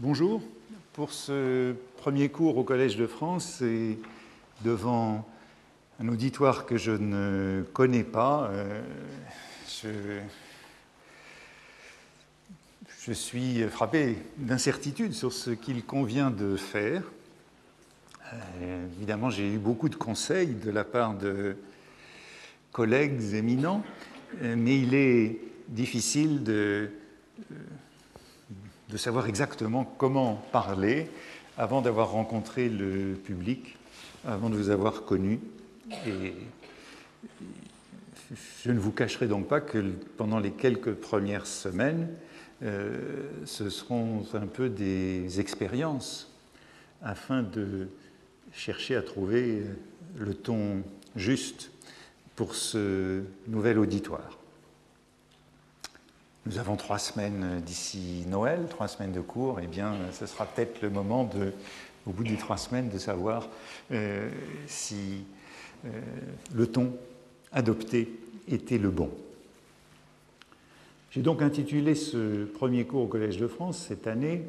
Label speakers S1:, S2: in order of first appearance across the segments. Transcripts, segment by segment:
S1: Bonjour. Pour ce premier cours au Collège de France et devant un auditoire que je ne connais pas, euh, je, suis frappé d'incertitude sur ce qu'il convient de faire. Euh, évidemment, j'ai eu beaucoup de conseils de la part de collègues éminents, euh, mais il est difficile de de savoir exactement comment parler avant d'avoir rencontré le public, avant de vous avoir connu. Et je ne vous cacherai donc pas que pendant les quelques premières semaines, euh, ce seront un peu des expériences afin de chercher à trouver le ton juste pour ce nouvel auditoire. Nous avons trois semaines d'ici Noël, trois semaines de cours, et eh bien, ce sera peut-être le moment, de, au bout des trois semaines, de savoir euh, si euh, le ton adopté était le bon. J'ai donc intitulé ce premier cours au Collège de France cette année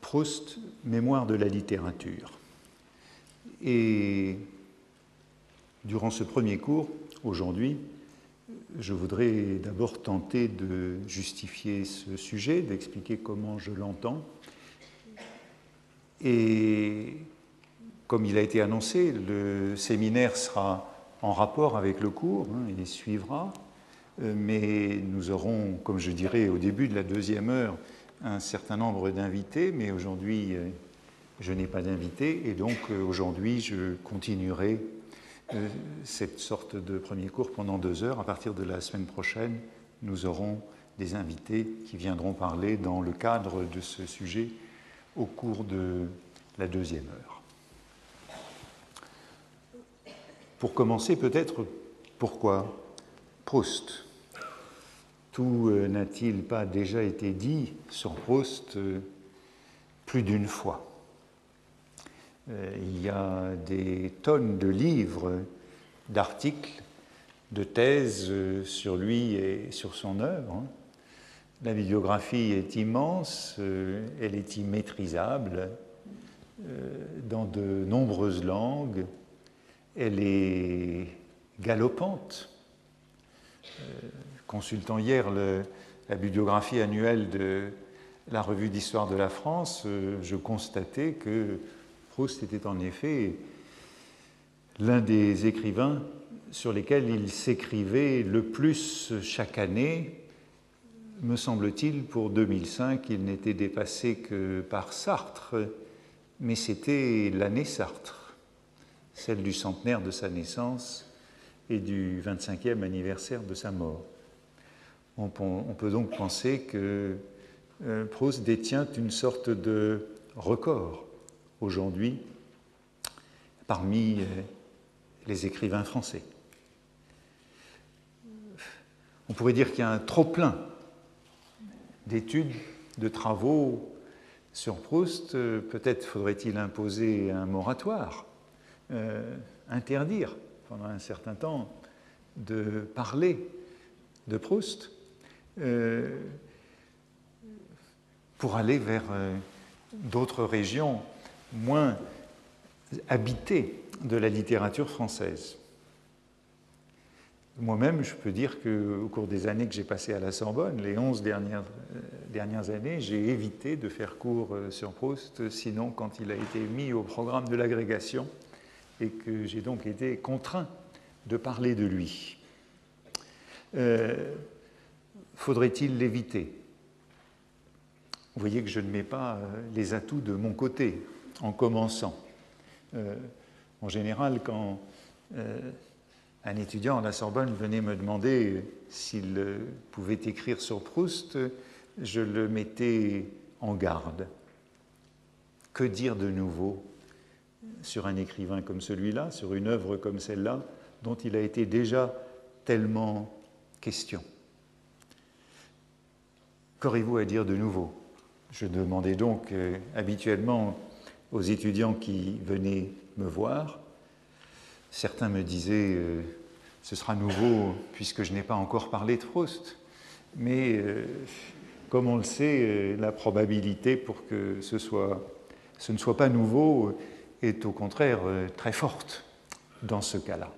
S1: Proust, Mémoire de la littérature. Et durant ce premier cours, aujourd'hui, je voudrais d'abord tenter de justifier ce sujet, d'expliquer comment je l'entends. Et comme il a été annoncé, le séminaire sera en rapport avec le cours, hein, il suivra, euh, mais nous aurons, comme je dirais au début de la deuxième heure, un certain nombre d'invités, mais aujourd'hui euh, je n'ai pas d'invités, et donc euh, aujourd'hui je continuerai cette sorte de premier cours pendant deux heures. À partir de la semaine prochaine, nous aurons des invités qui viendront parler dans le cadre de ce sujet au cours de la deuxième heure. Pour commencer, peut-être, pourquoi Proust? Tout euh, n'a-t-il pas déjà été dit sur Proust euh, plus d'une fois? euh, il y a des tonnes de livres, d'articles, de thèses euh, sur lui et sur son œuvre. Hein. La bibliographie est immense, euh, elle est immaîtrisable dans de nombreuses langues, elle est galopante. Consultant hier la bibliographie annuelle de la revue d'histoire de la France, je constatais que Proust était en effet l'un des écrivains sur lesquels il s'écrivait le plus chaque année. Me semble-t-il, pour 2005, il n'était dépassé que par Sartre, mais c'était l'année Sartre, celle du centenaire de sa naissance et du 25e anniversaire de sa mort. On peut donc penser que euh, Proust détient une sorte de record aujourd'hui parmi euh, les écrivains français. On pourrait dire qu'il y a un trop-plein d'études, de travaux sur Proust. Euh, peut-être faudrait-il imposer un moratoire, euh, interdire pendant un certain temps de parler de Proust pour aller vers d'autres régions moins habité de la littérature française. Moi-même, je peux dire qu'au cours des années que j'ai passées à la Sorbonne, les onze dernières, euh, dernières années, j'ai évité de faire cours euh, sur Proust, sinon quand il a été mis au programme de l'agrégation et que j'ai donc été contraint de parler de lui. Euh, faudrait-il l'éviter? Vous voyez que je ne mets pas les atouts de mon côté en commençant. Euh, en général, quand euh, un étudiant à la Sorbonne venait me demander s'il pouvait écrire sur Proust, je le mettais en garde. Que dire de nouveau sur un écrivain comme celui-là, sur une œuvre comme celle-là, dont il a été déjà tellement question? Qu'aurez-vous à dire de nouveau? Je demandais donc euh, habituellement aux étudiants qui venaient me voir. Certains me disaient euh, ce sera nouveau puisque je n'ai pas encore parlé de Proust, mais euh, comme on le sait, la probabilité pour que ce, ce ne soit pas nouveau est au contraire très forte dans ce cas-là.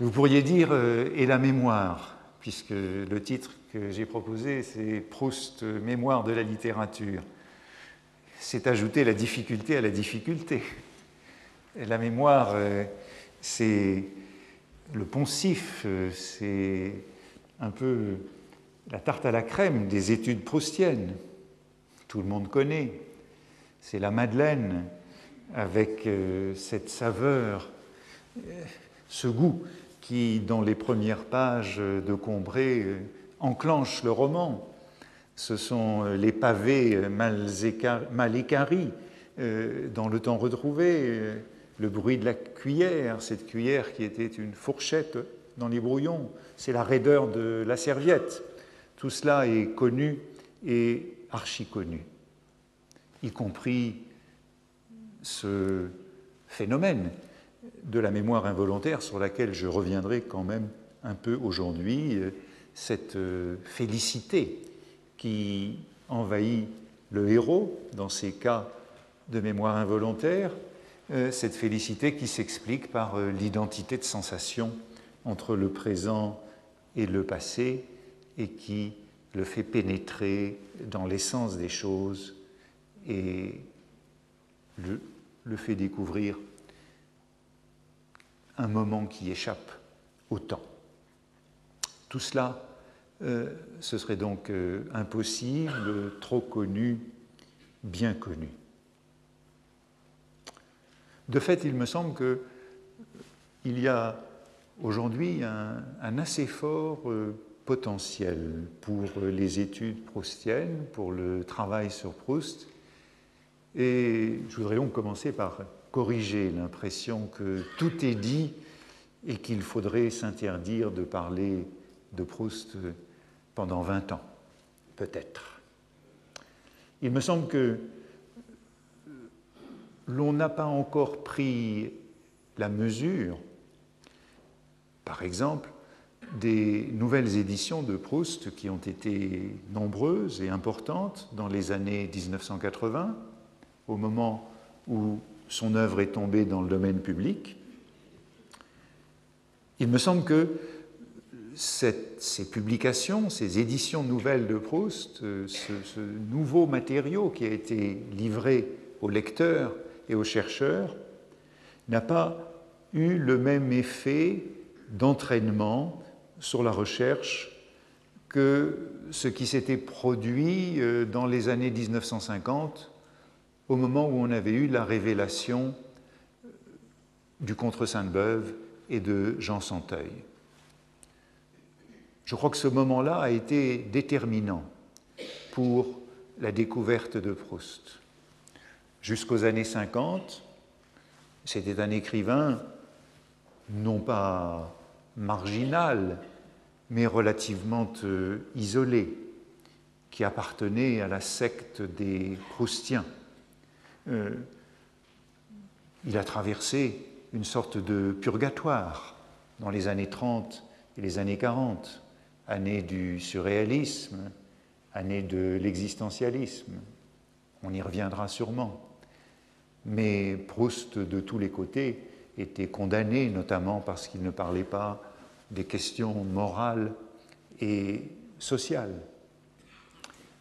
S1: Vous pourriez dire et la mémoire, puisque le titre que j'ai proposé, c'est Proust, mémoire de la littérature. C'est ajouter la difficulté à la difficulté. la mémoire, c'est le poncif, c'est un peu la tarte à la crème des études proustiennes. Tout le monde connaît. C'est la Madeleine avec euh, cette saveur, euh, ce goût qui, dans les premières pages de Combray, euh, enclenche le roman. Ce sont les pavés mal écaris dans le temps retrouvé, le bruit de la cuillère, cette cuillère qui était une fourchette dans les brouillons, c'est la raideur de la serviette. Tout cela est connu et archi connu, y compris ce phénomène de la mémoire involontaire sur laquelle je reviendrai quand même un peu aujourd'hui, cette euh, félicité qui envahit le héros dans ces cas de mémoire involontaire, euh, cette félicité qui s'explique par euh, l'identité de sensation entre le présent et le passé et qui le fait pénétrer dans l'essence des choses et le, le, fait découvrir un moment qui échappe au temps. Tout cela, euh, ce serait donc impossible, trop connu, bien connu. De fait, il me semble qu'il y a aujourd'hui un, assez fort euh, potentiel pour les études proustiennes, pour le travail sur Proust. Et je voudrais donc commencer par corriger l'impression que tout est dit et qu'il faudrait s'interdire de parler de Proust pendant 20 ans, peut-être. Il me semble que l'on n'a pas encore pris la mesure, par exemple, des nouvelles éditions de Proust qui ont été nombreuses et importantes dans les années 1980, au moment où son œuvre est tombée dans le domaine public. Il me semble que ces publications, ces éditions nouvelles de Proust, ce, ce nouveau matériau qui a été livré aux lecteurs et aux chercheurs n'a pas eu le même effet d'entraînement sur la recherche que ce qui s'était produit euh, dans les années 1950, au moment où on avait eu la révélation euh, du contre Sainte-Beuve et de Jean Santeuil. Je crois que ce moment-là a été déterminant pour la découverte de Proust jusqu'aux années 50, c'était un écrivain non pas marginal, mais relativement euh, isolé, qui appartenait à la secte des Proustiens. Euh, il a traversé une sorte de purgatoire dans les années 30 et les années 40, années du surréalisme, années de l'existentialisme. On y reviendra sûrement. Mais Proust, de tous les côtés, était condamné, notamment parce qu'il ne parlait pas des questions morales et sociales.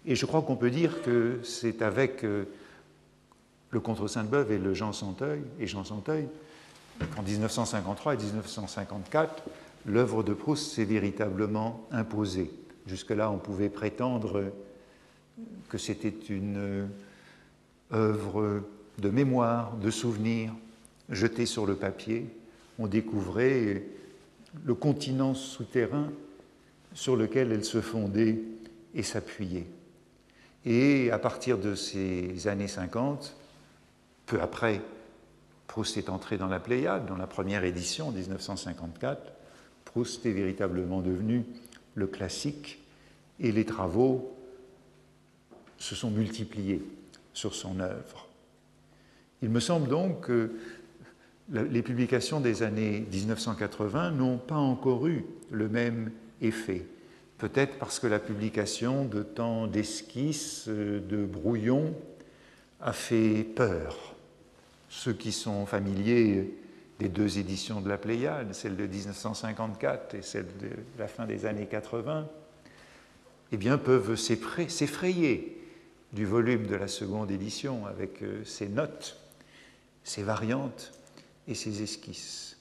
S1: Et je crois qu'on peut dire que c'est avec euh, le Contre Sainte-Beuve et le Jean Santeuil, et Jean Santeuil, en 1953 et 1954, l'œuvre de Proust s'est véritablement imposée. Jusque-là, on pouvait prétendre que c'était une œuvre de mémoire, de souvenirs jetés sur le papier, on découvrait le continent souterrain sur lequel elle se fondait et s'appuyait. Et à partir de ces années 50, peu après, Proust est entré dans la Pléiade, dans la première édition en 1954. Proust est véritablement devenu le classique et les travaux se sont multipliés sur son œuvre. Il me semble donc que les publications des années 1980 n'ont pas encore eu le même effet. peut-être parce que la publication de tant d'esquisses, de brouillons, a fait peur. Ceux qui sont familiers des deux éditions de la Pléiade, celle de 1954 et celle de la fin des années 80, eh bien, peuvent s'effrayer du volume de la seconde édition avec euh, ses notes, ses variantes et ses esquisses.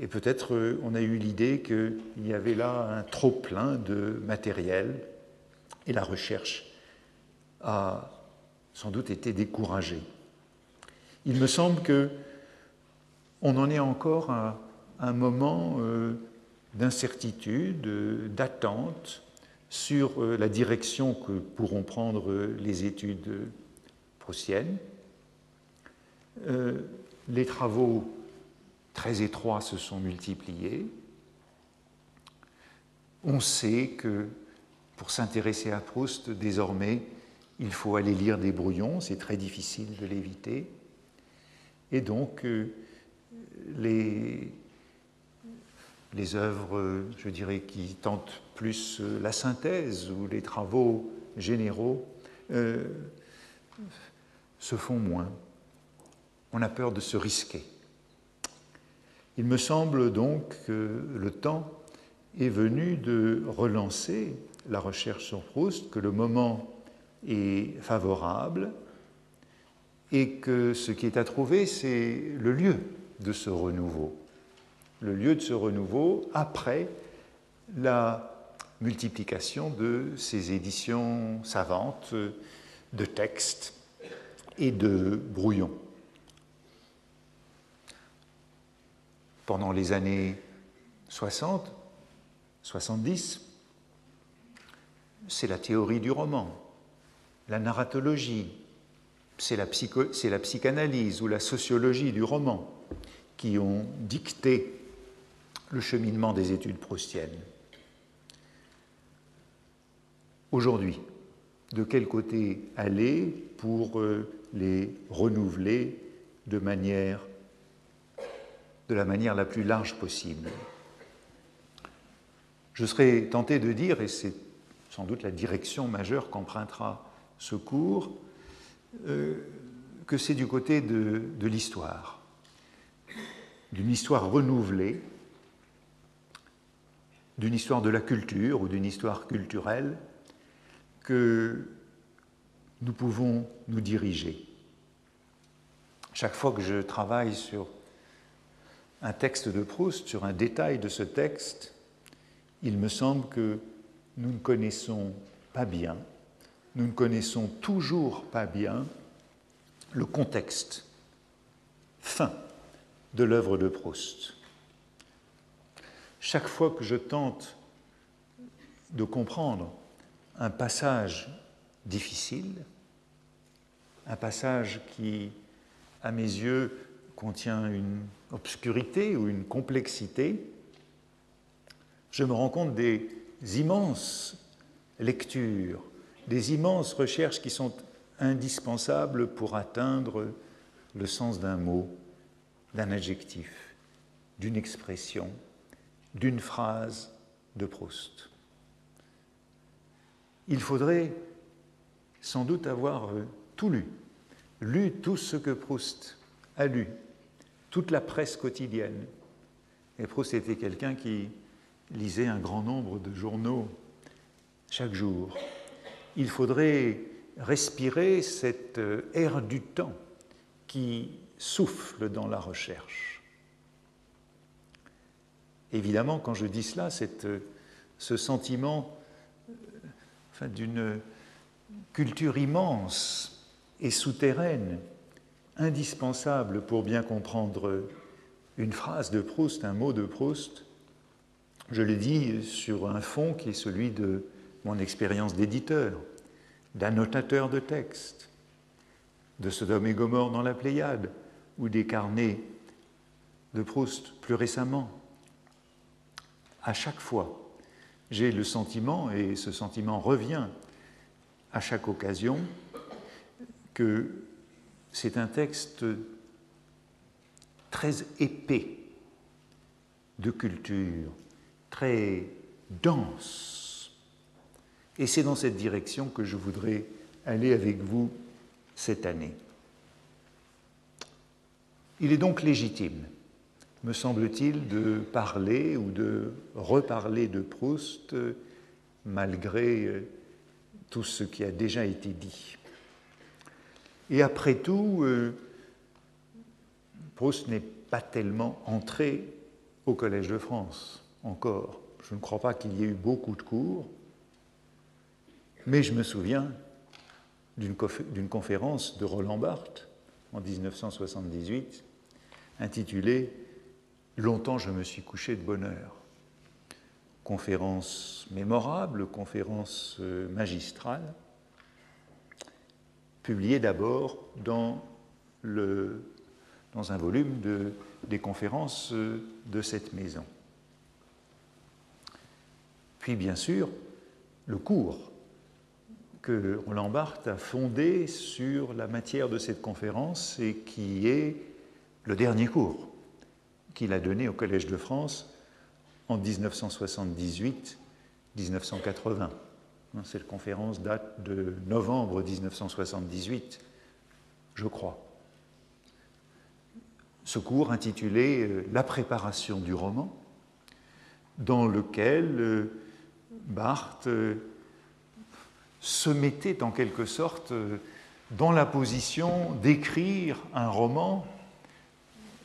S1: Et peut-être euh, on a eu l'idée qu'il y avait là un trop-plein de matériel et la recherche a sans doute été découragée. Il me semble que on en est encore à un moment euh, d'incertitude, d'attente sur euh, la direction que pourront prendre les études proustiennes. Les travaux très étroits se sont multipliés. On sait que pour s'intéresser à Proust, désormais, il faut aller lire des brouillons, c'est très difficile de l'éviter. Et donc, euh, les, œuvres, je dirais, qui tentent plus euh, la synthèse ou les travaux généraux euh, se font moins. On a peur de se risquer. Il me semble donc que le temps est venu de relancer la recherche sur Proust, que le moment est favorable et que ce qui est à trouver, c'est le lieu de ce renouveau. Le lieu de ce renouveau après la multiplication de ces éditions savantes de textes et de brouillons. pendant les années 60, 70, c'est la théorie du roman, la narratologie, c'est la, la, psychanalyse ou la sociologie du roman qui ont dicté le cheminement des études proustiennes. Aujourd'hui, de quel côté aller pour euh, les renouveler de manière de la manière la plus large possible? Je serais tenté de dire, et c'est sans doute la direction majeure qu'empruntera ce cours, euh, que c'est du côté de, de l'histoire, d'une histoire renouvelée, d'une histoire de la culture ou d'une histoire culturelle, que nous pouvons nous diriger. Chaque fois que je travaille sur un texte de Proust, sur un détail de ce texte, il me semble que nous ne connaissons pas bien, nous ne connaissons toujours pas bien le contexte fin de l'œuvre de Proust. Chaque fois que je tente de comprendre un passage difficile, un passage qui, à mes yeux, contient une obscurité ou une complexité, je me rends compte des immenses lectures, des immenses recherches qui sont indispensables pour atteindre le sens d'un mot, d'un adjectif, d'une expression, d'une phrase de Proust. Il faudrait sans doute avoir tout lu, lu tout ce que Proust a lu, toute la presse quotidienne. Et Proust était quelqu'un qui lisait un grand nombre de journaux chaque jour. Il faudrait respirer cette euh, air du temps qui souffle dans la recherche. Évidemment, quand je dis cela, euh, ce sentiment euh, d'une culture immense et souterraine indispensable pour bien comprendre une phrase de Proust, un mot de Proust. Je l'ai dit sur un fond qui est celui de mon expérience d'éditeur, d'annotateur de texte, de Sodome et Gomorre dans la Pléiade, ou des carnets de Proust plus récemment. À chaque fois, j'ai le sentiment, et ce sentiment revient à chaque occasion, que c'est un texte très épais de culture, très dense Et c'est dans cette direction que je voudrais aller avec vous cette année. Il est donc légitime, me semble-t-il, de parler ou de reparler de Proust malgré euh, tout ce qui a déjà été dit. Et après tout, euh, Proust n'est pas tellement entré au Collège de France encore. Je ne crois pas qu'il y ait eu beaucoup de cours, mais je me souviens d'une conférence de Roland Barthes en 1978 intitulée Longtemps je me suis couché de bonheur. Conférence mémorable, conférence euh, magistrale, publiée d'abord dans, dans un volume de, des conférences euh, de cette maison. Puis bien sûr, le cours que Roland Barthes a fondé sur la matière de cette conférence et qui est le dernier cours qu'il a donné au Collège de France en 1978-1980. Cette conférence date de novembre 1978, je crois. Ce cours intitulé euh, La préparation du roman, dans lequel euh, Barthes euh, se mettait en quelque sorte dans la position d'écrire un roman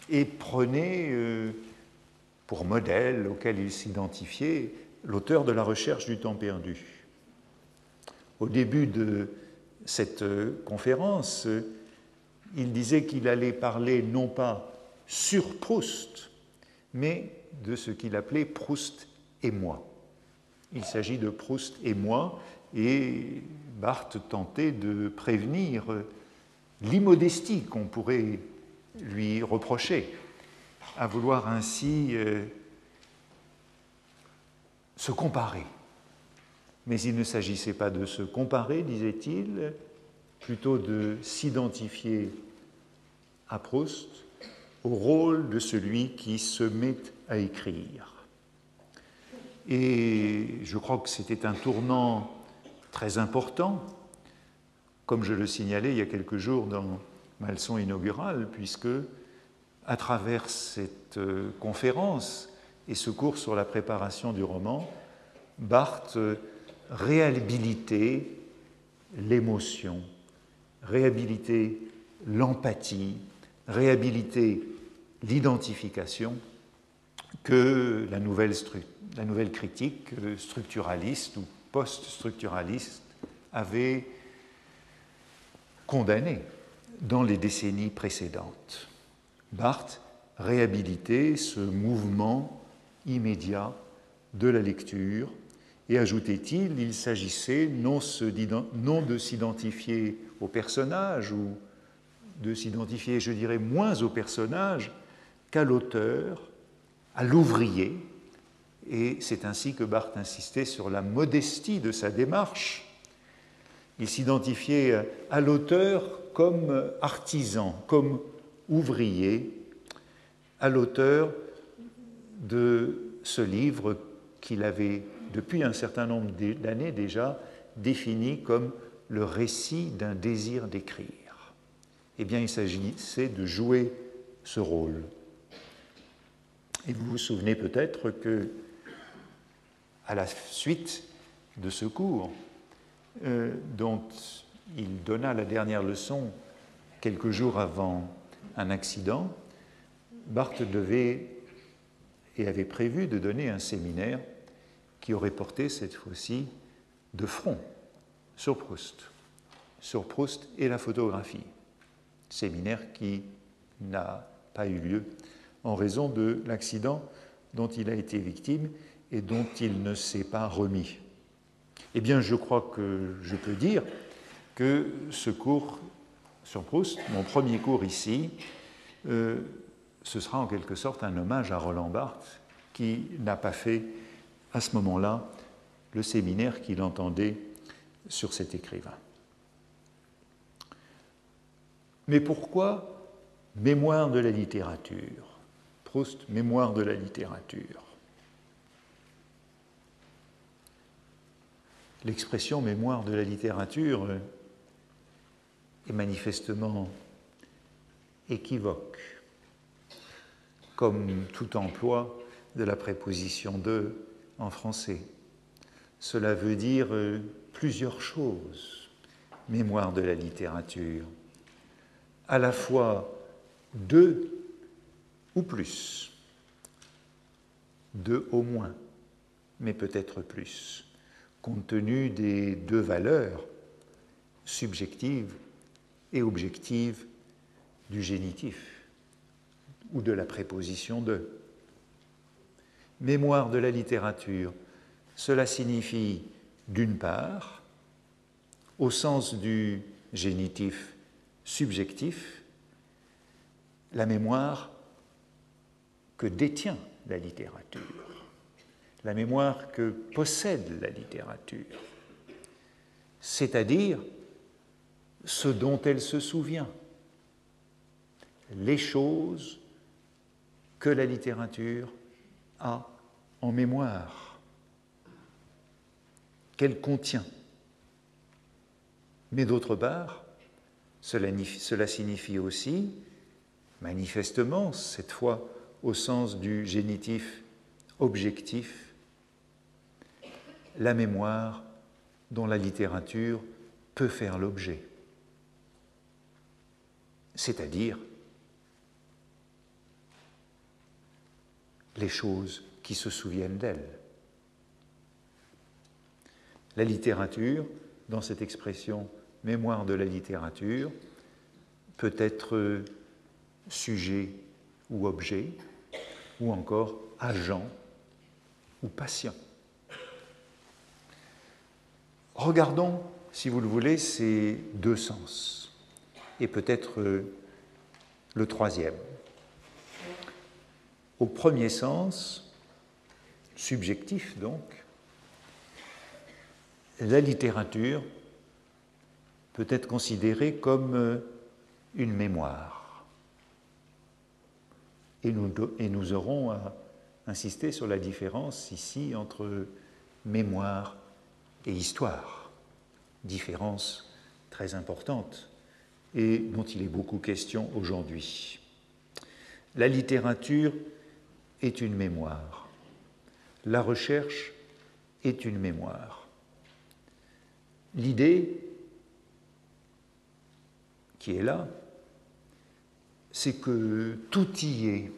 S1: et prenait euh, pour modèle auquel il s'identifiait l'auteur de la recherche du temps perdu. Au début de cette euh, conférence, il disait qu'il allait parler non pas sur Proust, mais de ce qu'il appelait Proust et moi. Il s'agit de Proust et moi, et Barthes tentait de prévenir l'immodestie qu'on pourrait lui reprocher, à vouloir ainsi euh, se comparer. Mais il ne s'agissait pas de se comparer, disait-il, plutôt de s'identifier à Proust au rôle de celui qui se met à écrire. Et je crois que c'était un tournant très important, comme je le signalais il y a quelques jours dans ma leçon inaugurale, puisque à travers cette euh, conférence et ce cours sur la préparation du roman, Barthes réhabilitait l'émotion, réhabilitait l'empathie, réhabilitait l'identification que la nouvelle, critique euh, structuraliste ou post-structuraliste avait condamné dans les décennies précédentes. Barthes réhabilitait ce mouvement immédiat de la lecture et ajoutait-il, il s'agissait non, non de s'identifier au personnage ou de s'identifier, je dirais, moins au personnage qu'à l'auteur, à l'ouvrier, et c'est ainsi que Barthes insistait sur la modestie de sa démarche. Il s'identifiait à l'auteur comme artisan, comme ouvrier, à l'auteur de ce livre qu'il avait, depuis un certain nombre d'années déjà, défini comme le récit d'un désir d'écrire. Eh bien, il s'agissait de jouer ce rôle. Et vous vous souvenez peut-être que à la suite de ce cours, euh, dont il donna la dernière leçon quelques jours avant un accident, Barthes devait et avait prévu de donner un séminaire qui aurait porté cette fois-ci de front sur Proust, sur Proust et la photographie. Séminaire qui n'a pas eu lieu en raison de l'accident dont il a été victime et dont il ne s'est pas remis. Eh bien, je crois que je peux dire que ce cours sur Proust, mon premier cours ici, euh, ce sera en quelque sorte un hommage à Roland Barthes, qui n'a pas fait à ce moment-là le séminaire qu'il entendait sur cet écrivain. Mais pourquoi Mémoire de la littérature? Proust, Mémoire de la littérature l'expression mémoire de la littérature est manifestement équivoque, comme tout emploi de la préposition de en français. Cela veut dire euh, plusieurs choses, mémoire de la littérature, à la fois deux ou plus, deux au moins, mais peut-être plus, compte tenu des deux valeurs subjectives et objectives du génitif ou de la préposition de. Mémoire de la littérature, cela signifie d'une part, au sens du génitif subjectif, la mémoire que détient la littérature, la mémoire que possède la littérature, c'est-à-dire ce dont elle se souvient, les choses que la littérature a en mémoire, qu'elle contient. Mais d'autre part, cela, cela, signifie aussi, manifestement, cette fois au sens du génitif objectif, la mémoire dont la littérature peut faire l'objet, c'est-à-dire les choses qui se souviennent d'elle. La littérature, dans cette expression mémoire de la littérature, peut être sujet ou objet, ou encore agent ou patient. Regardons, si vous le voulez, ces deux sens, et peut-être le troisième. Au premier sens, subjectif donc, la littérature peut être considérée comme une mémoire. Et nous, et nous aurons à insister sur la différence ici entre mémoire et histoire. Différence très importante et dont il est beaucoup question aujourd'hui. La littérature est une mémoire. La recherche est une mémoire. L'idée qui est là, c'est que tout y est,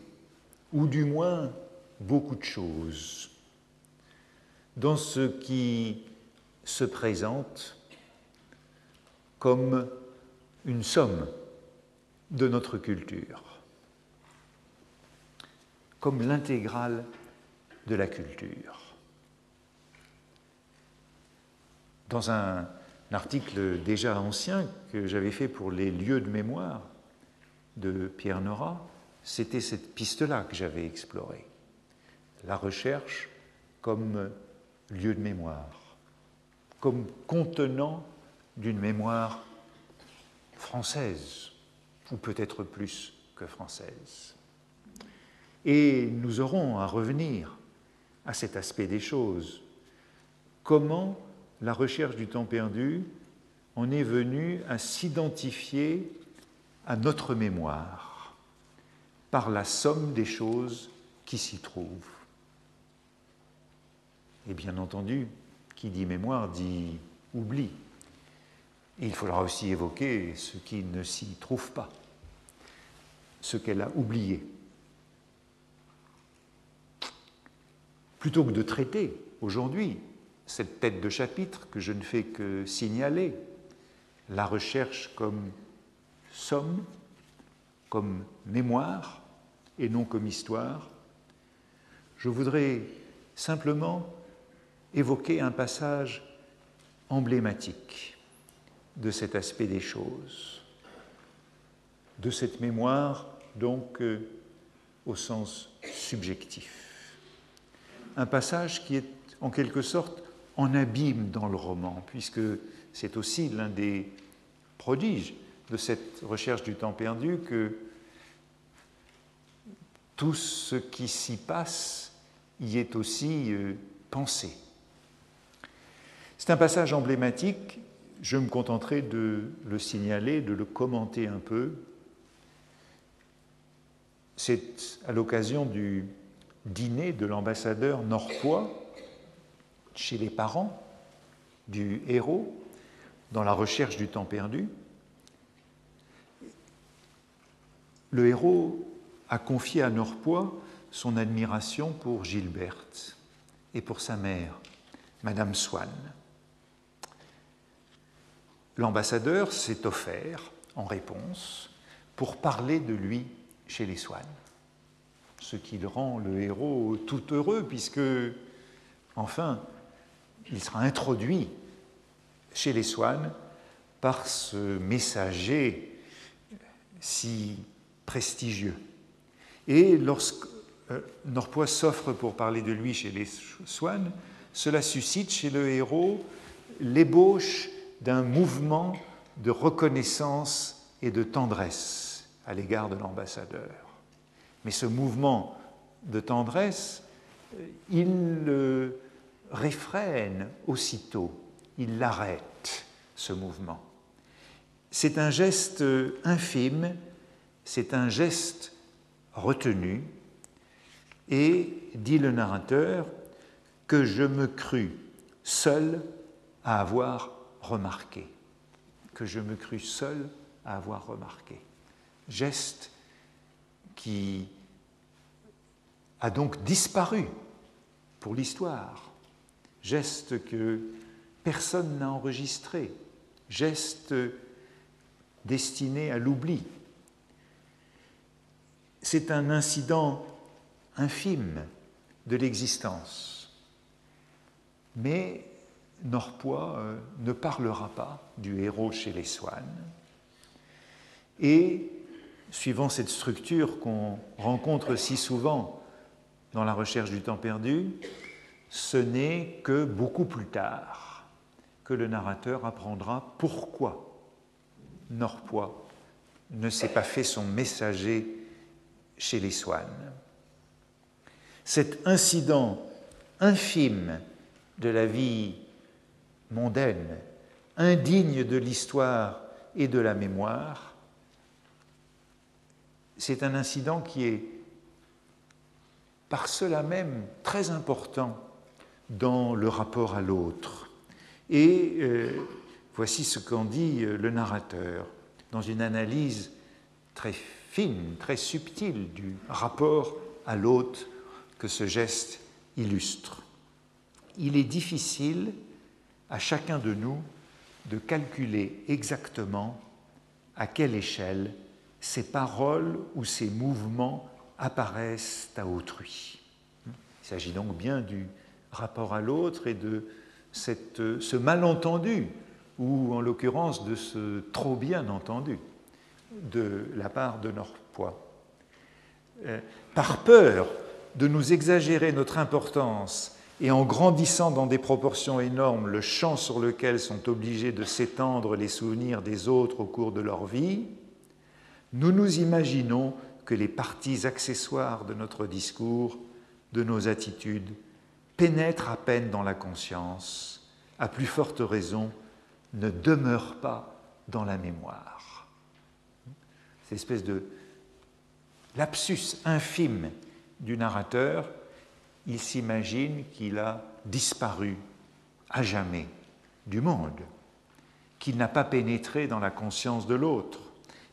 S1: ou du moins beaucoup de choses, dans ce qui se présente comme une somme de notre culture comme l'intégrale de la culture. Dans un article déjà ancien que j'avais fait pour les lieux de mémoire de Pierre Nora, c'était cette piste-là que j'avais explorée. La recherche comme lieu de mémoire, comme contenant d'une mémoire française, ou peut-être plus que française. Et nous aurons à revenir à cet aspect des choses. Comment la recherche du temps perdu en est venue à s'identifier à notre mémoire par la somme des choses qui s'y trouvent. Et bien entendu, qui dit mémoire dit oubli. Et il faudra aussi évoquer ce qui ne s'y trouve pas, ce qu'elle a oublié. plutôt que de traiter aujourd'hui cette tête de chapitre que je ne fais que signaler, la recherche comme somme, comme mémoire et non comme histoire, je voudrais simplement évoquer un passage emblématique de cet aspect des choses, de cette mémoire donc euh, au sens subjectif un passage qui est en quelque sorte en abîme dans le roman, puisque c'est aussi l'un des prodiges de cette recherche du temps perdu que tout ce qui s'y passe y est aussi euh, pensé. C'est un passage emblématique, je me contenterai de le signaler, de le commenter un peu. C'est à l'occasion du dîner de l'ambassadeur norpois chez les parents du héros dans la recherche du temps perdu. Le héros a confié à Norpois son admiration pour Gilberte et pour sa mère, Madame Swann. L'ambassadeur s'est offert en réponse pour parler de lui chez les Swann, ce qui le rend le héros tout heureux puisque, enfin, il sera introduit chez les Swann par ce messager si prestigieux. Et lorsque euh, Norpois s'offre pour parler de lui chez les Swann, cela suscite chez le héros l'ébauche d'un mouvement de reconnaissance et de tendresse à l'égard de l'ambassadeur. Mais ce mouvement de tendresse, euh, il le réfrène aussitôt, il l'arrête, ce mouvement. C'est un geste infime, c'est un geste retenu, et, dit le narrateur, que je me crus seul à avoir remarqué, que je me crus seul à avoir remarqué. Geste qui a donc disparu pour l'histoire, geste que personne n'a enregistré, geste destiné à l'oubli. C'est un incident infime de l'existence. Mais Norpois euh, ne parlera pas du héros chez les Swann. Et, suivant cette structure qu'on rencontre si souvent dans la recherche du temps perdu, ce n'est que beaucoup plus tard que le narrateur apprendra pourquoi Norpois ne s'est pas fait son messager chez les Swann cet incident infime de la vie mondaine, indigne de l'histoire et de la mémoire, c'est un incident qui est par cela même très important dans le rapport à l'autre. Et euh, voici ce qu'en dit euh, le narrateur dans une analyse très fine, très subtile du rapport à l'autre que ce geste illustre. Il est difficile à chacun de nous de calculer exactement à quelle échelle ces paroles ou ces mouvements apparaissent à autrui. Il s'agit donc bien du rapport à l'autre et de cette, ce malentendu, ou en l'occurrence de ce trop bien entendu de la part de Norpois. Euh, par peur de nous exagérer notre importance et en grandissant dans des proportions énormes le champ sur lequel sont obligés de s'étendre les souvenirs des autres au cours de leur vie, nous nous imaginons que les parties accessoires de notre discours, de nos attitudes, pénètrent à peine dans la conscience, à plus forte raison, ne demeurent pas dans la mémoire. Cette espèce de lapsus infime du narrateur, il s'imagine qu'il a disparu à jamais du monde, qu'il n'a pas pénétré dans la conscience de l'autre,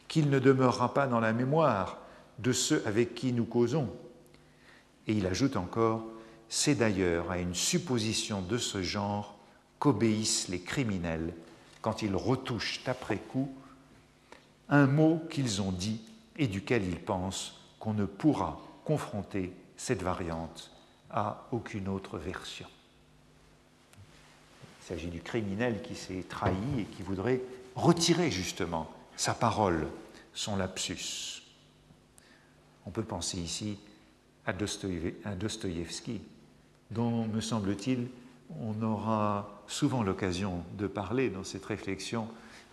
S1: qu'il ne demeurera pas dans la mémoire de ceux avec qui nous causons. Et il ajoute encore, c'est d'ailleurs à une supposition de ce genre qu'obéissent les criminels quand ils retouchent après coup un mot qu'ils ont dit et duquel ils pensent qu'on ne pourra confronter cette variante à aucune autre version. Il s'agit du criminel qui s'est trahi et qui voudrait retirer justement sa parole, son lapsus. On peut penser ici à Dostoïevski, dont, me semble-t-il, on aura souvent l'occasion de parler dans cette réflexion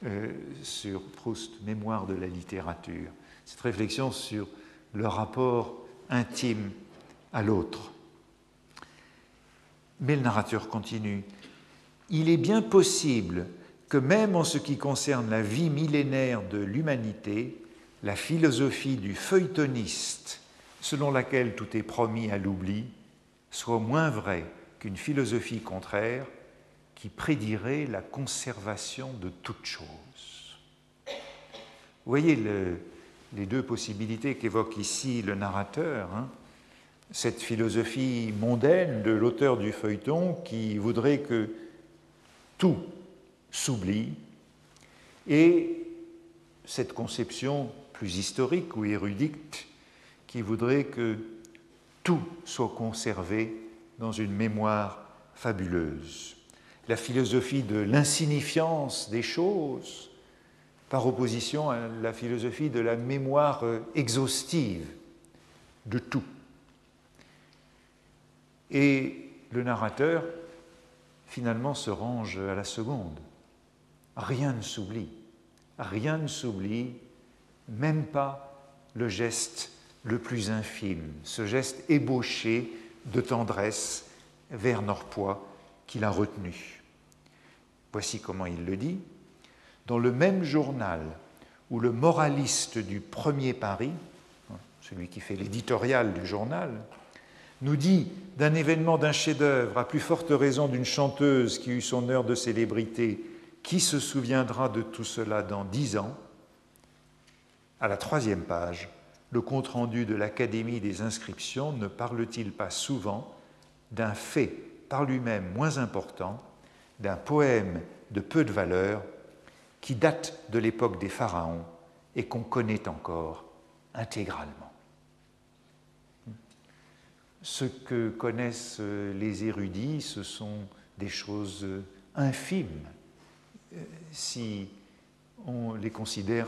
S1: euh, sur Proust, Mémoire de la littérature, cette réflexion sur le rapport intime à l'autre. Mais le narrateur continue. il est bien possible que même en ce qui concerne la vie millénaire de l'humanité, la philosophie du feuilletoniste, selon laquelle tout est promis à l'oubli, soit moins vraie qu'une philosophie contraire qui prédirait la conservation de toute chose. Vous voyez les deux possibilités qu'évoque ici le narrateur. Hein. Cette philosophie mondaine de l'auteur du feuilleton qui voudrait que tout s'oublie et cette conception plus historique ou érudite qui voudrait que tout soit conservé dans une mémoire fabuleuse. La philosophie de l'insignifiance des choses, par opposition à la philosophie de la mémoire euh, exhaustive de tout. Et le narrateur, finalement, se range à la seconde. Rien ne s'oublie. Rien ne s'oublie, même pas le geste le plus infime, ce geste ébauché de tendresse vers Norpois qu'il a retenu. Voici comment il le dit dans le même journal où le moraliste du premier Paris, celui qui fait l'éditorial du journal, nous dit d'un événement d'un chef-d'œuvre, à plus forte raison d'une chanteuse qui eut son heure de célébrité, qui se souviendra de tout cela dans dix ans? À la troisième page, le compte-rendu de l'Académie des inscriptions ne parle-t-il pas souvent d'un fait par lui-même moins important, d'un poème de peu de valeur, qui date de l'époque des pharaons et qu'on connaît encore intégralement? Ce que connaissent les érudits, ce sont des choses infimes si on les considère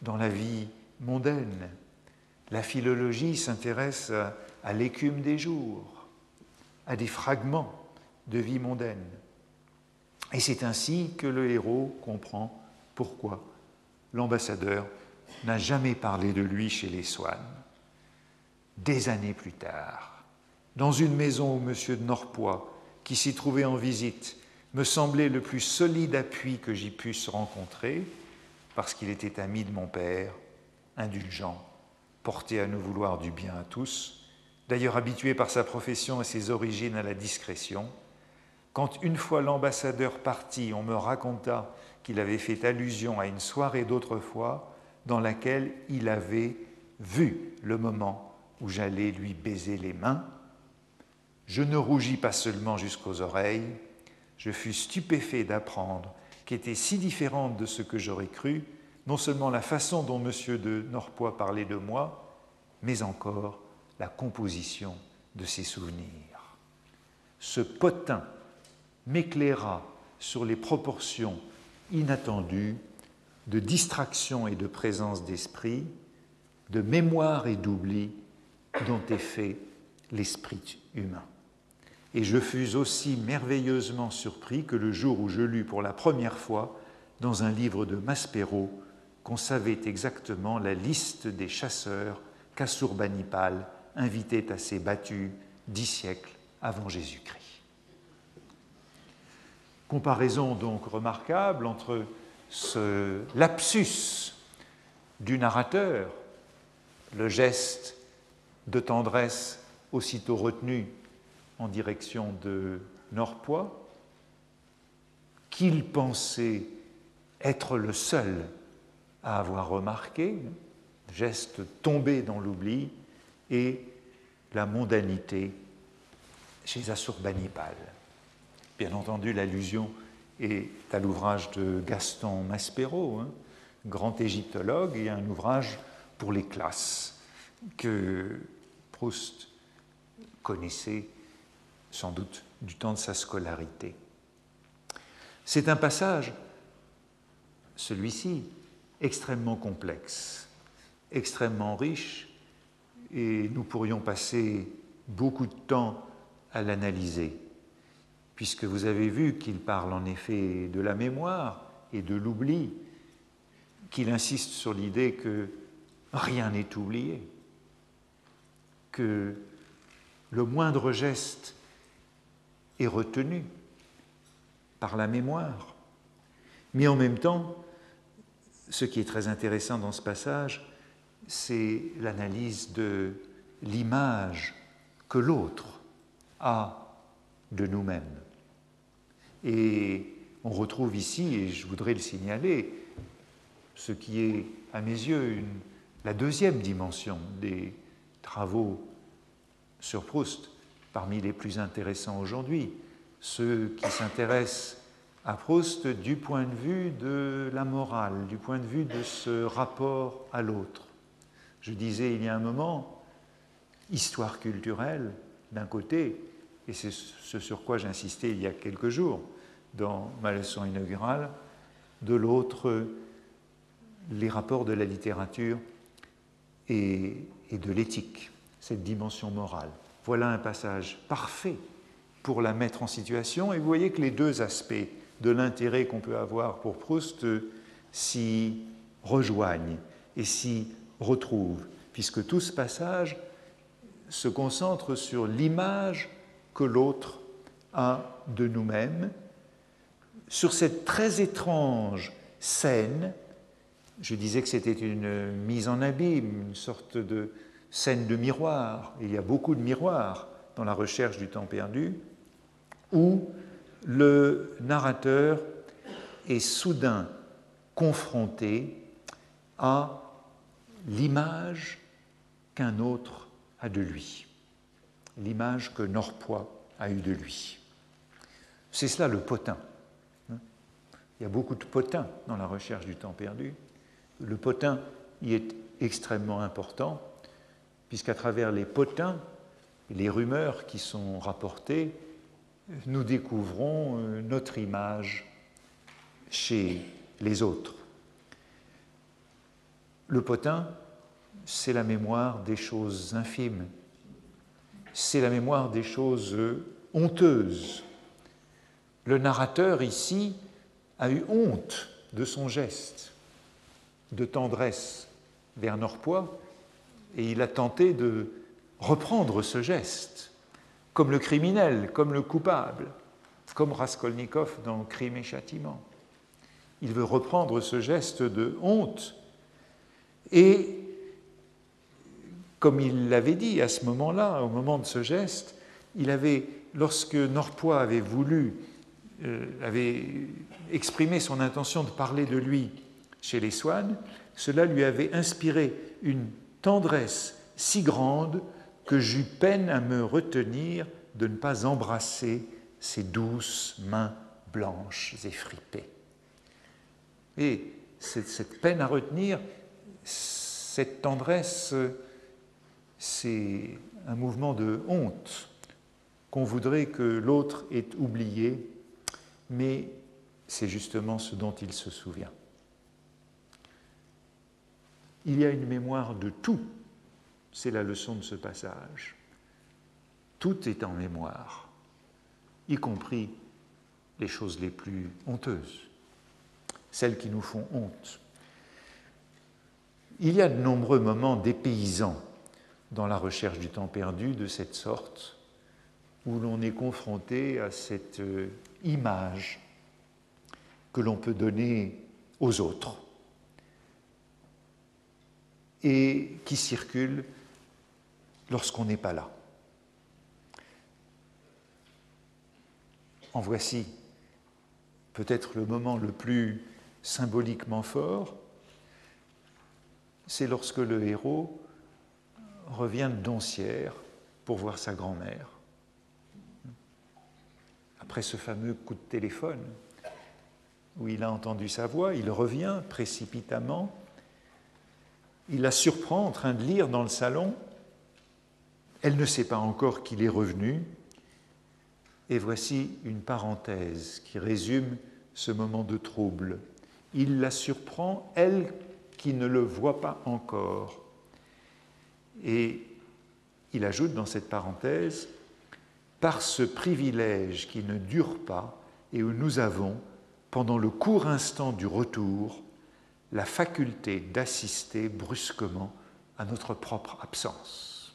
S1: dans la vie mondaine. La philologie s'intéresse à, l'écume des jours, à des fragments de vie mondaine. Et c'est ainsi que le héros comprend pourquoi l'ambassadeur n'a jamais parlé de lui chez les Swann. Des années plus tard, dans une maison où M. de Norpois, qui s'y trouvait en visite, me semblait le plus solide appui que j'y puisse rencontrer, parce qu'il était ami de mon père, indulgent, porté à nous vouloir du bien à tous, d'ailleurs habitué par sa profession et ses origines à la discrétion, quand une fois l'ambassadeur parti, on me raconta qu'il avait fait allusion à une soirée d'autrefois dans laquelle il avait vu le moment où j'allais lui baiser les mains. Je ne rougis pas seulement jusqu'aux oreilles, je fus stupéfait d'apprendre qu'était si différente de ce que j'aurais cru, non seulement la façon dont M. de Norpois parlait de moi, mais encore la composition de ses souvenirs. Ce potin m'éclaira sur les proportions inattendu de distraction et de présence d'esprit, de mémoire et d'oubli dont est fait l'esprit humain. Et je fus aussi merveilleusement surpris que le jour où je lus pour la première fois dans un livre de Maspero qu'on savait exactement la liste des chasseurs qu'Assurbanipal invitait à ses battues dix siècles avant Jésus-Christ. Comparaison donc remarquable entre ce lapsus du narrateur, le geste de tendresse aussitôt retenu en direction de Norpois, qu'il pensait être le seul à avoir remarqué, geste tombé dans l'oubli, et la mondanité chez Assurbanipal. Bien entendu, l'allusion est à l'ouvrage de Gaston Maspero, hein, grand égyptologue, et un ouvrage pour les classes que Proust connaissait sans doute du temps de sa scolarité. C'est un passage, celui-ci, extrêmement complexe, extrêmement riche, et nous pourrions passer beaucoup de temps à l'analyser puisque vous avez vu qu'il parle en effet de la mémoire et de l'oubli, qu'il insiste sur l'idée que rien n'est oublié, que le moindre geste est retenu, par la mémoire. Mais en même temps, ce qui est très intéressant dans ce passage, c'est l'analyse de l'image que l'autre a de nous-mêmes. Et on retrouve ici, et je voudrais le signaler, ce qui est à mes yeux la deuxième dimension des travaux sur Proust, parmi les plus intéressants aujourd'hui, ceux qui s'intéressent à Proust du point de vue de la morale, du point de vue de ce rapport à l'autre. Je disais il y a un moment, histoire culturelle d'un côté, et c'est ce sur quoi j'insistais il y a quelques jours dans ma leçon inaugurale, de l'autre, les rapports de la littérature et, et de l'éthique, cette dimension morale. Voilà un passage parfait pour la mettre en situation, et vous voyez que les deux aspects de l'intérêt qu'on peut avoir pour Proust s'y rejoignent et s'y retrouvent, puisque tout ce passage se concentre sur l'image que l'autre a de nous-mêmes, sur cette très étrange scène, je disais que c'était une mise en abîme, une sorte de scène de miroir, il y a beaucoup de miroirs dans la recherche du temps perdu, où le narrateur est soudain confronté à l'image qu'un autre a de lui, l'image que Norpois a eue de lui. C'est cela le potin. Il y a beaucoup de potins dans la recherche du temps perdu. Le potin y est extrêmement important, puisqu'à travers les potins, les rumeurs qui sont rapportées, nous découvrons euh, notre image chez les autres. Le potin, c'est la mémoire des choses infimes, c'est la mémoire des choses honteuses. Le narrateur ici a eu honte de son geste de tendresse vers Norpois et il a tenté de reprendre ce geste comme le criminel, comme le coupable, comme Raskolnikov dans Crime et Châtiment. Il veut reprendre ce geste de honte et, comme il l'avait dit à ce moment-là, au moment de ce geste, il avait, lorsque Norpois avait voulu, euh, avait exprimé son intention de parler de lui chez les Swann, cela lui avait inspiré une tendresse si grande que j'eus peine à me retenir de ne pas embrasser ses douces mains blanches et fripées. Et cette, peine à retenir, cette tendresse, c'est un mouvement de honte qu'on voudrait que l'autre ait oublié, mais c'est justement ce dont il se souvient. Il y a une mémoire de tout c'est la leçon de ce passage. Tout est en mémoire, y compris les choses les plus honteuses, celles qui nous font honte. Il y a de nombreux moments dépaysants dans la recherche du temps perdu de cette sorte, où l'on est confronté à cette euh, image que l'on peut donner aux autres et qui circule lorsqu'on n'est pas là. En voici peut-être le moment le plus symboliquement fort, c'est lorsque le héros revient de Doncières pour voir sa grand-mère. Après ce fameux coup de téléphone, où il a entendu sa voix, il revient précipitamment, il la surprend en train de lire dans le salon elle ne sait pas encore qu'il est revenu. Et voici une parenthèse qui résume ce moment de trouble. Il la surprend, elle qui ne le voit pas encore. Et il ajoute dans cette parenthèse, par ce privilège qui ne dure pas et où nous avons, pendant le court instant du retour, la faculté d'assister brusquement à notre propre absence.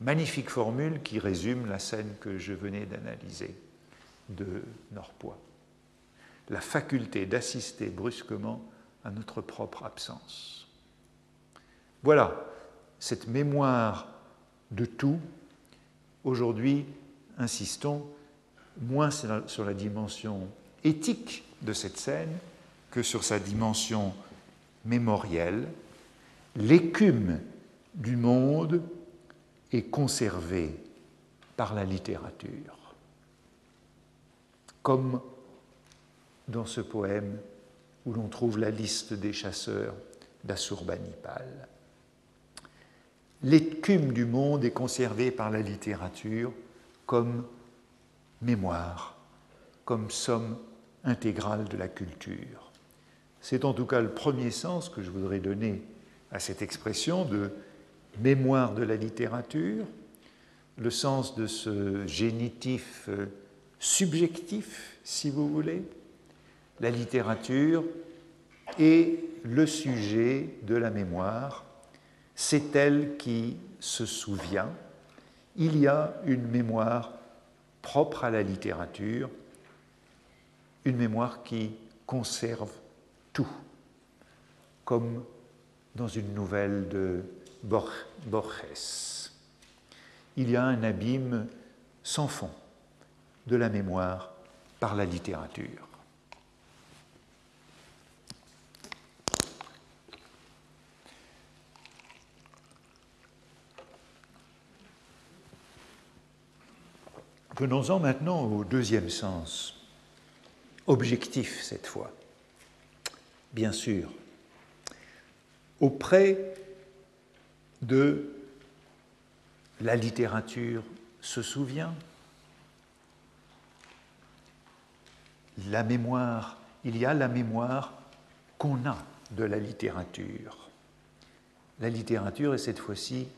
S1: Magnifique formule qui résume la scène que je venais d'analyser. de Norpois. La faculté d'assister brusquement à notre propre absence. Voilà, cette mémoire de tout, aujourd'hui, insistons moins sur la dimension éthique de cette scène que sur sa dimension mémorielle. L'écume du monde est conservée par la littérature, comme dans ce poème où l'on trouve la liste des chasseurs d'Assurbanipal. L'écume du monde est conservée par la littérature comme mémoire, comme somme intégrale de la culture. C'est en tout cas le premier sens que je voudrais donner à cette expression de mémoire de la littérature, le sens de ce génitif euh, subjectif, si vous voulez. La littérature est le sujet de la mémoire, c'est elle qui se souvient. Il y a une mémoire propre à la littérature, une mémoire qui conserve comme dans une nouvelle de Borges. Il y a un abîme sans fond de la mémoire par la littérature. Venons-en maintenant au deuxième sens, objectif cette fois. Bien sûr, auprès de la littérature se souvient, la mémoire, il y a la mémoire qu'on a de la littérature. La littérature est cette fois-ci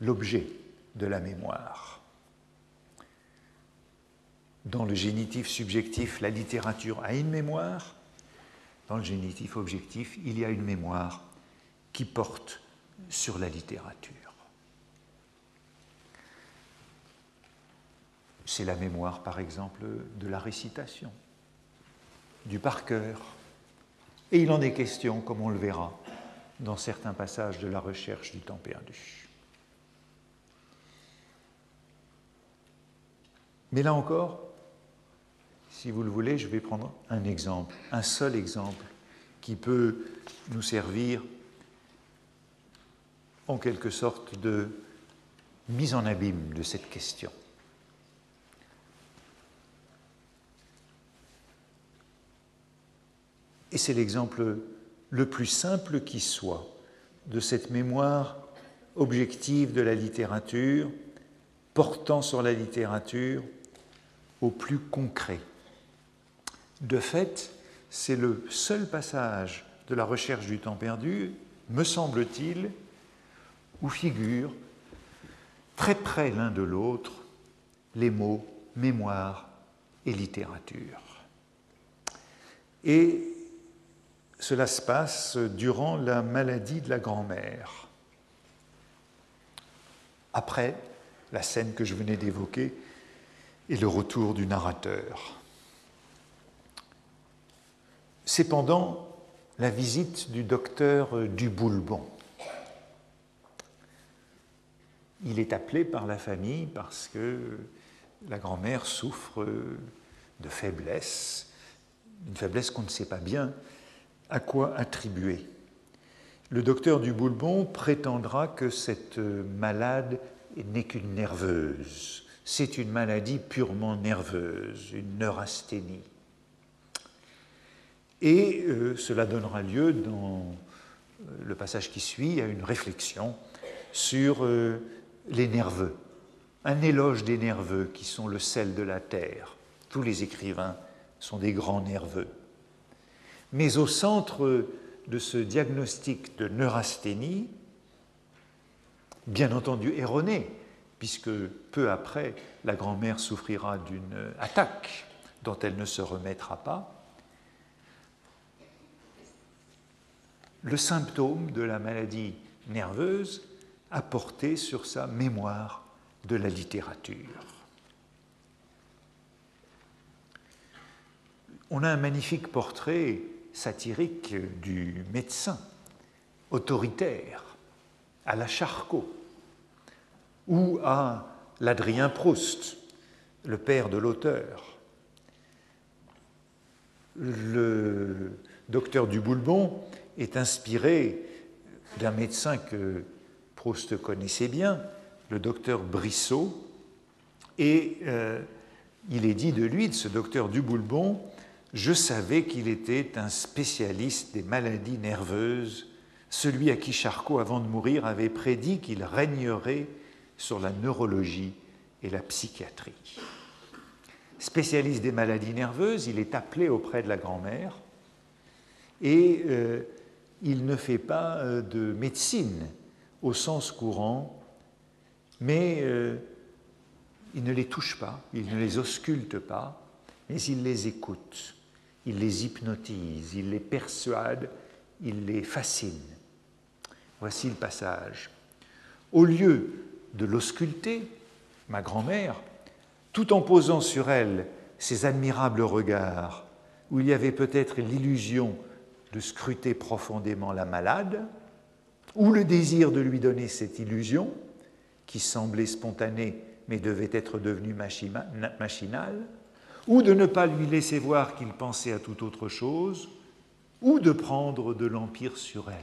S1: l'objet de la mémoire. Dans le génitif subjectif, la littérature a une mémoire. Dans le génitif objectif, il y a une mémoire qui porte sur la littérature. C'est la mémoire, par exemple, de la récitation, du par cœur. Et il en est question, comme on le verra, dans certains passages de la recherche du temps perdu. Mais là encore, si vous le voulez, je vais prendre un exemple, un seul exemple, qui peut nous servir en quelque sorte de mise en abîme de cette question. Et c'est l'exemple le plus simple qui soit de cette mémoire objective de la littérature, portant sur la littérature au plus concret. De fait, c'est le seul passage de la recherche du temps perdu, me semble-t-il, où figurent très près l'un de l'autre les mots mémoire et littérature. Et cela se passe durant la maladie de la grand-mère. Après la scène que je venais d'évoquer et le retour du narrateur. C'est pendant la visite du docteur Duboulbon. Il est appelé par la famille parce que la grand-mère souffre de faiblesse, une faiblesse qu'on ne sait pas bien à quoi attribuer. Le docteur Duboulbon prétendra que cette malade n'est qu'une nerveuse. C'est une maladie purement nerveuse, une neurasthénie. Et euh, cela donnera lieu, dans euh, le passage qui suit, à une réflexion sur euh, les nerveux, un éloge des nerveux qui sont le sel de la terre. Tous les écrivains sont des grands nerveux. Mais au centre de ce diagnostic de neurasthénie, bien entendu erroné, puisque peu après, la grand-mère souffrira d'une attaque dont elle ne se remettra pas, le symptôme de la maladie nerveuse a porté sur sa mémoire de la littérature. on a un magnifique portrait satirique du médecin autoritaire, à la Charcot, ou à l'Adrien Proust, le père de l'auteur. Le docteur Duboulbon est inspiré d'un médecin que Proust connaissait bien, le docteur Brissot, et euh, il est dit de lui, de ce docteur Duboulbon, je savais qu'il était un spécialiste des maladies nerveuses, celui à qui Charcot, avant de mourir, avait prédit qu'il régnerait sur la neurologie et la psychiatrie. Spécialiste des maladies nerveuses, il est appelé auprès de la grand-mère et euh, il ne fait pas euh, de médecine au sens courant, mais euh, il ne les touche pas, il ne les ausculte pas, mais il les écoute, il les hypnotise, il les persuade, il les fascine. Voici le passage. Au lieu de l'ausculter, ma grand-mère, tout en posant sur elle ses admirables regards, où il y avait peut-être l'illusion de scruter profondément la malade, ou le désir de lui donner cette illusion, qui semblait spontanée mais devait être devenue machinale, ou de ne pas lui laisser voir qu'il pensait à toute autre chose, ou de prendre de l'empire sur elle.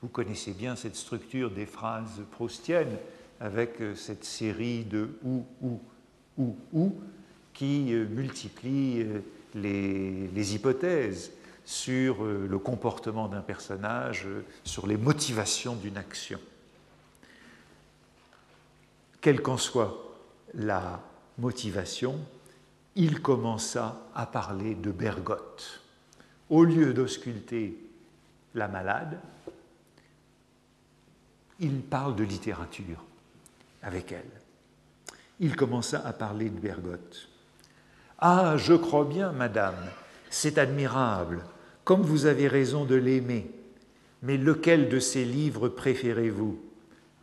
S1: Vous connaissez bien cette structure des phrases proustiennes avec euh, cette série de ou, ou, ou, ou qui euh, multiplie euh, les hypothèses sur le comportement d'un personnage, sur les motivations d'une action. Quelle qu'en soit la motivation, il commença à parler de Bergotte. Au lieu d'ausculter la malade, il parle de littérature avec elle. Il commença à parler de Bergotte. Ah, je crois bien, madame, c'est admirable, comme vous avez raison de l'aimer. Mais lequel de ces livres préférez-vous?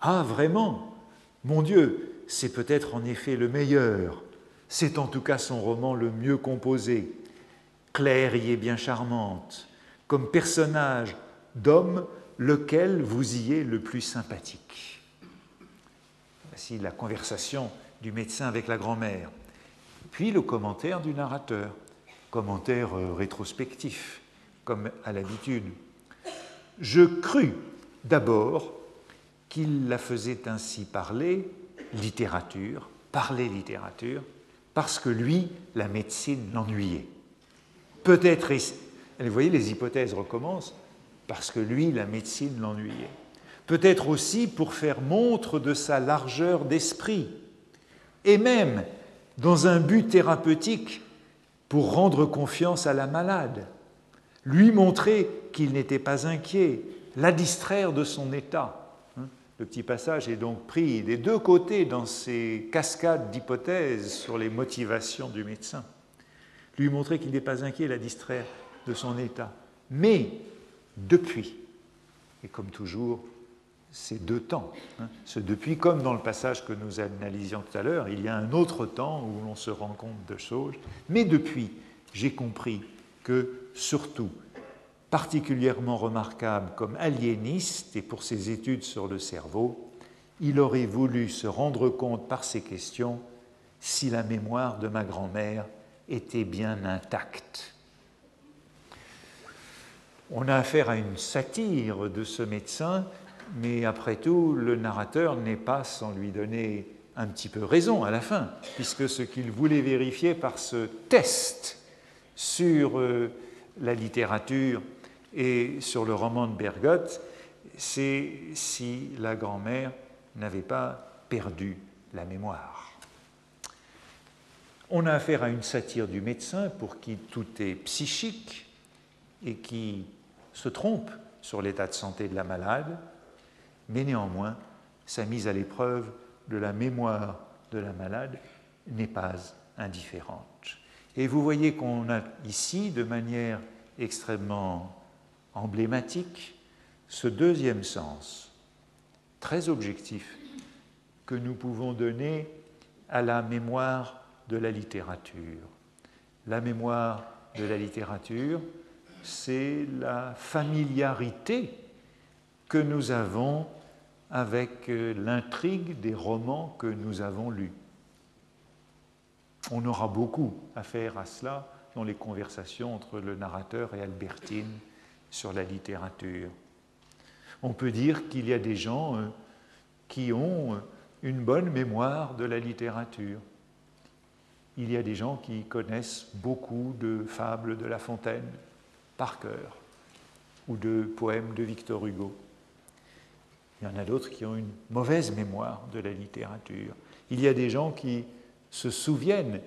S1: Ah, vraiment? Mon Dieu, c'est peut-être en effet le meilleur. C'est en tout cas son roman le mieux composé. Claire y est bien charmante. Comme personnage d'homme, lequel vous y est le plus sympathique Voici la conversation du médecin avec la grand-mère. Puis le commentaire du narrateur, commentaire euh, rétrospectif, comme à l'habitude. Je crus d'abord qu'il la faisait ainsi parler littérature, parler littérature, parce que lui, la médecine l'ennuyait. Peut-être, vous voyez, les hypothèses recommencent, parce que lui, la médecine l'ennuyait. Peut-être aussi pour faire montre de sa largeur d'esprit, et même dans un but thérapeutique pour rendre confiance à la malade, lui montrer qu'il n'était pas inquiet, la distraire de son état. Hein, le petit passage est donc pris des deux côtés dans ces cascades d'hypothèses sur les motivations du médecin. Lui montrer qu'il n'est pas inquiet, la distraire de son état. Mais depuis. Et comme toujours, c'est deux temps. Hein. Ce depuis, comme dans le passage que nous analysions tout à l'heure, il y a un autre temps où l'on se rend compte de choses. Mais depuis, j'ai compris que, surtout, particulièrement remarquable comme aliéniste et pour ses études sur le cerveau, il aurait voulu se rendre compte par ces questions si la mémoire de ma grand-mère était bien intacte. On a affaire à une satire de ce médecin, mais après tout, le narrateur n'est pas sans lui donner un petit peu raison à la fin, puisque ce qu'il voulait vérifier par ce test sur euh, la littérature et sur le roman de Bergotte, c'est si la grand-mère n'avait pas perdu la mémoire. On a affaire à une satire du médecin pour qui tout est psychique et qui se trompe sur l'état de santé de la malade, mais néanmoins, sa mise à l'épreuve de la mémoire de la malade n'est pas indifférente. Et vous voyez qu'on a ici, de manière extrêmement emblématique, ce deuxième sens, très objectif, que nous pouvons donner à la mémoire de la littérature, la mémoire de la littérature, c'est la familiarité que nous avons avec euh, l'intrigue des romans que nous avons lus. On aura beaucoup à faire à cela dans les conversations entre le narrateur et Albertine sur la littérature. On peut dire qu'il y a des gens euh, qui ont euh, une bonne mémoire de la littérature. Il y a des gens qui connaissent beaucoup de fables de La Fontaine par cœur ou de poèmes de Victor Hugo. Il y en a d'autres qui ont une mauvaise mémoire de la littérature. Il y a des gens qui se souviennent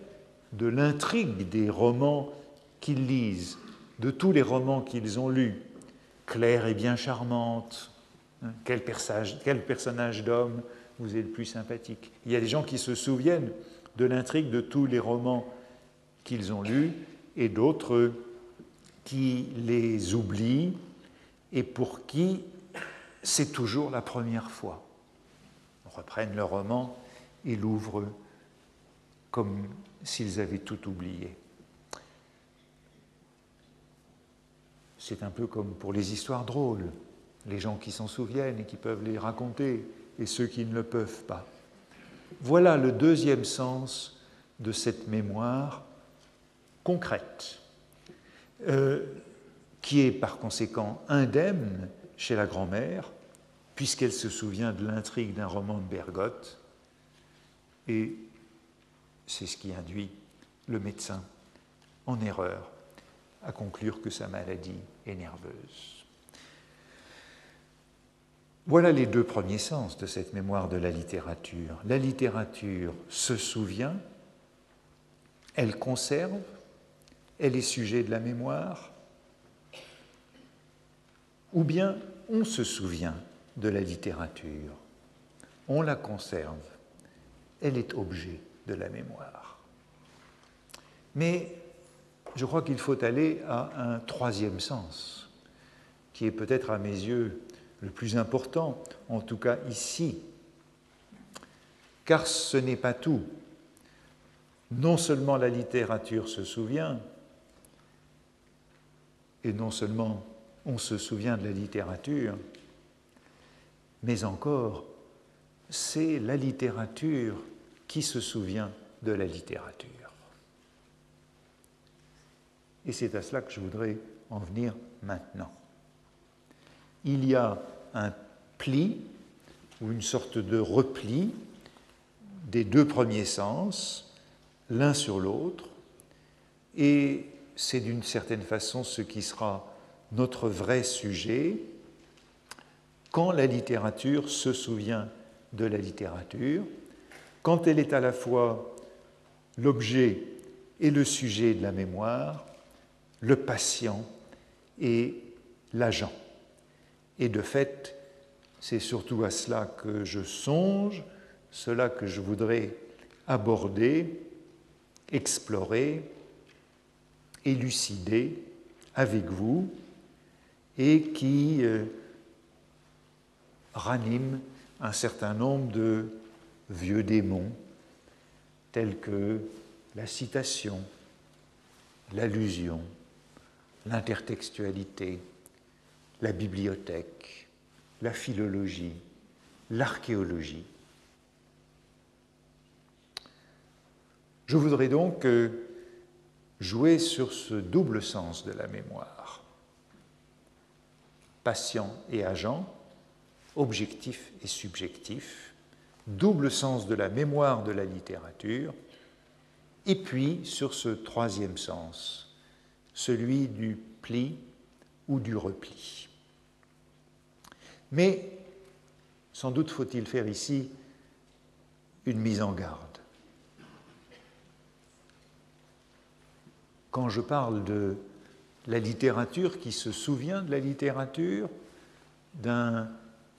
S1: de l'intrigue des romans qu'ils lisent, de tous les romans qu'ils ont lus. Claire est bien charmante. Hein, quel personnage, d'homme vous est le plus sympathique? Il y a des gens qui se souviennent de l'intrigue de tous les romans qu'ils ont lus et d'autres qui les oublient et pour qui c'est toujours la première fois. On reprenne le roman et l'ouvrent comme s'ils avaient tout oublié. C'est un peu comme pour les histoires drôles, les gens qui s'en souviennent et qui peuvent les raconter, et ceux qui ne le peuvent pas. Voilà le deuxième sens de cette mémoire concrète, euh, qui est par conséquent indemne chez la grand-mère, puisqu'elle se souvient de l'intrigue d'un roman de Bergotte, c'est ce qui induit le médecin en erreur à conclure que sa maladie est nerveuse. Voilà les deux premiers sens de cette mémoire de la littérature. La littérature se souvient, elle conserve, elle est sujet de la mémoire, ou bien on se souvient de la littérature, on la conserve, elle est objet de la mémoire. Mais je crois qu'il faut aller à un troisième sens, qui est peut-être à mes yeux le plus important, en tout cas ici, car ce n'est pas tout. Non seulement la littérature se souvient, et non seulement on se souvient de la littérature, mais encore, c'est la littérature qui se souvient de la littérature. Et c'est à cela que je voudrais en venir maintenant. Il y a un pli ou une sorte de repli des deux premiers sens, l'un sur l'autre, et c'est d'une certaine façon ce qui sera notre vrai sujet quand la littérature se souvient de la littérature, quand elle est à la fois l'objet et le sujet de la mémoire, le patient et l'agent. Et de fait, c'est surtout à cela que je songe, cela que je voudrais aborder, explorer, élucider avec vous et qui euh, ranime un certain nombre de vieux démons tels que la citation, l'allusion, l'intertextualité, la bibliothèque, la philologie, l'archéologie. Je voudrais donc euh, jouer sur ce double sens de la mémoire, patient et agent, objectif et subjectif, double sens de la mémoire de la littérature, et puis sur ce troisième sens, celui du pli ou du repli. Mais sans doute faut-il faire ici une mise en garde. Quand je parle de la littérature qui se souvient de la littérature, d'un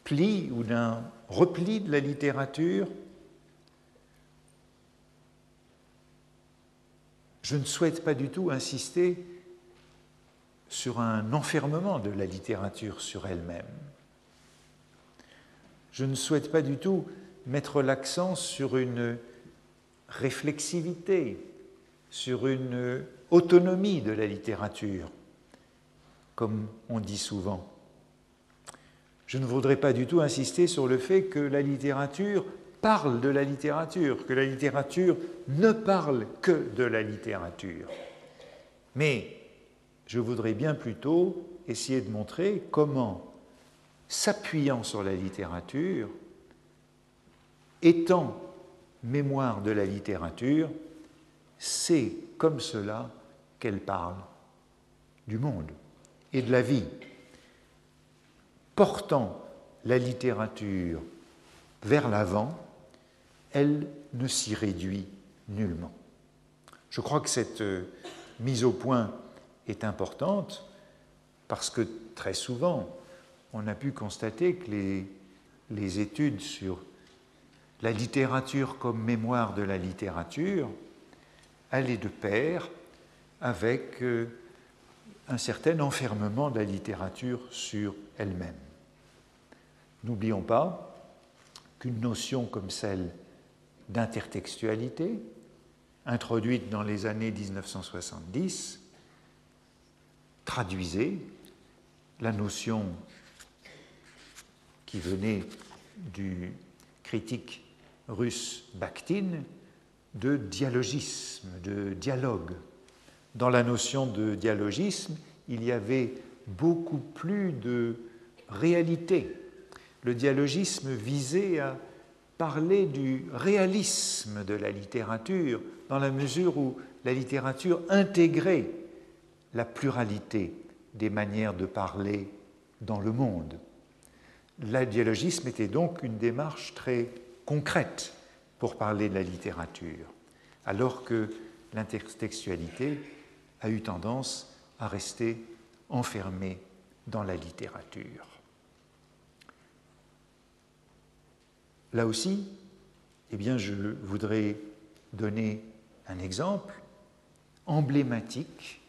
S1: pli ou d'un repli de la littérature, je ne souhaite pas du tout insister sur un enfermement de la littérature sur elle-même. Je ne souhaite pas du tout mettre l'accent sur une réflexivité, sur une autonomie de la littérature, comme on dit souvent. Je ne voudrais pas du tout insister sur le fait que la littérature parle de la littérature, que la littérature ne parle que de la littérature. Mais je voudrais bien plutôt essayer de montrer comment, s'appuyant sur la littérature, étant mémoire de la littérature, c'est comme cela qu'elle parle du monde et de la vie, portant la littérature vers l'avant, elle ne s'y réduit nullement. Je crois que cette euh, mise au point est importante parce que très souvent, on a pu constater que les, études sur la littérature comme mémoire de la littérature allaient de pair avec euh, un certain enfermement de la littérature sur elle-même. N'oublions pas qu'une notion comme celle d'intertextualité, introduite dans les années 1970, traduisait la notion qui venait du critique russe Bakhtin de dialogisme, de dialogue. Dans la notion de dialogisme, il y avait beaucoup plus de réalité. Le dialogisme visait à parler du réalisme de la littérature, dans la mesure où la littérature intégrait la pluralité des manières de parler dans le monde. Le dialogisme était donc une démarche très concrète pour parler de la littérature, alors que l'intertextualité a eu tendance à rester enfermée dans la littérature. Là aussi, eh bien, je voudrais donner un exemple emblématique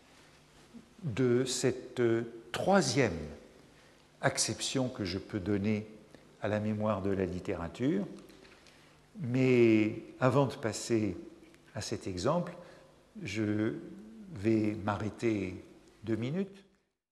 S1: de cette troisième acception que je peux donner à la mémoire de la littérature. Mais avant de passer à cet exemple, je vais m'arrêter deux minutes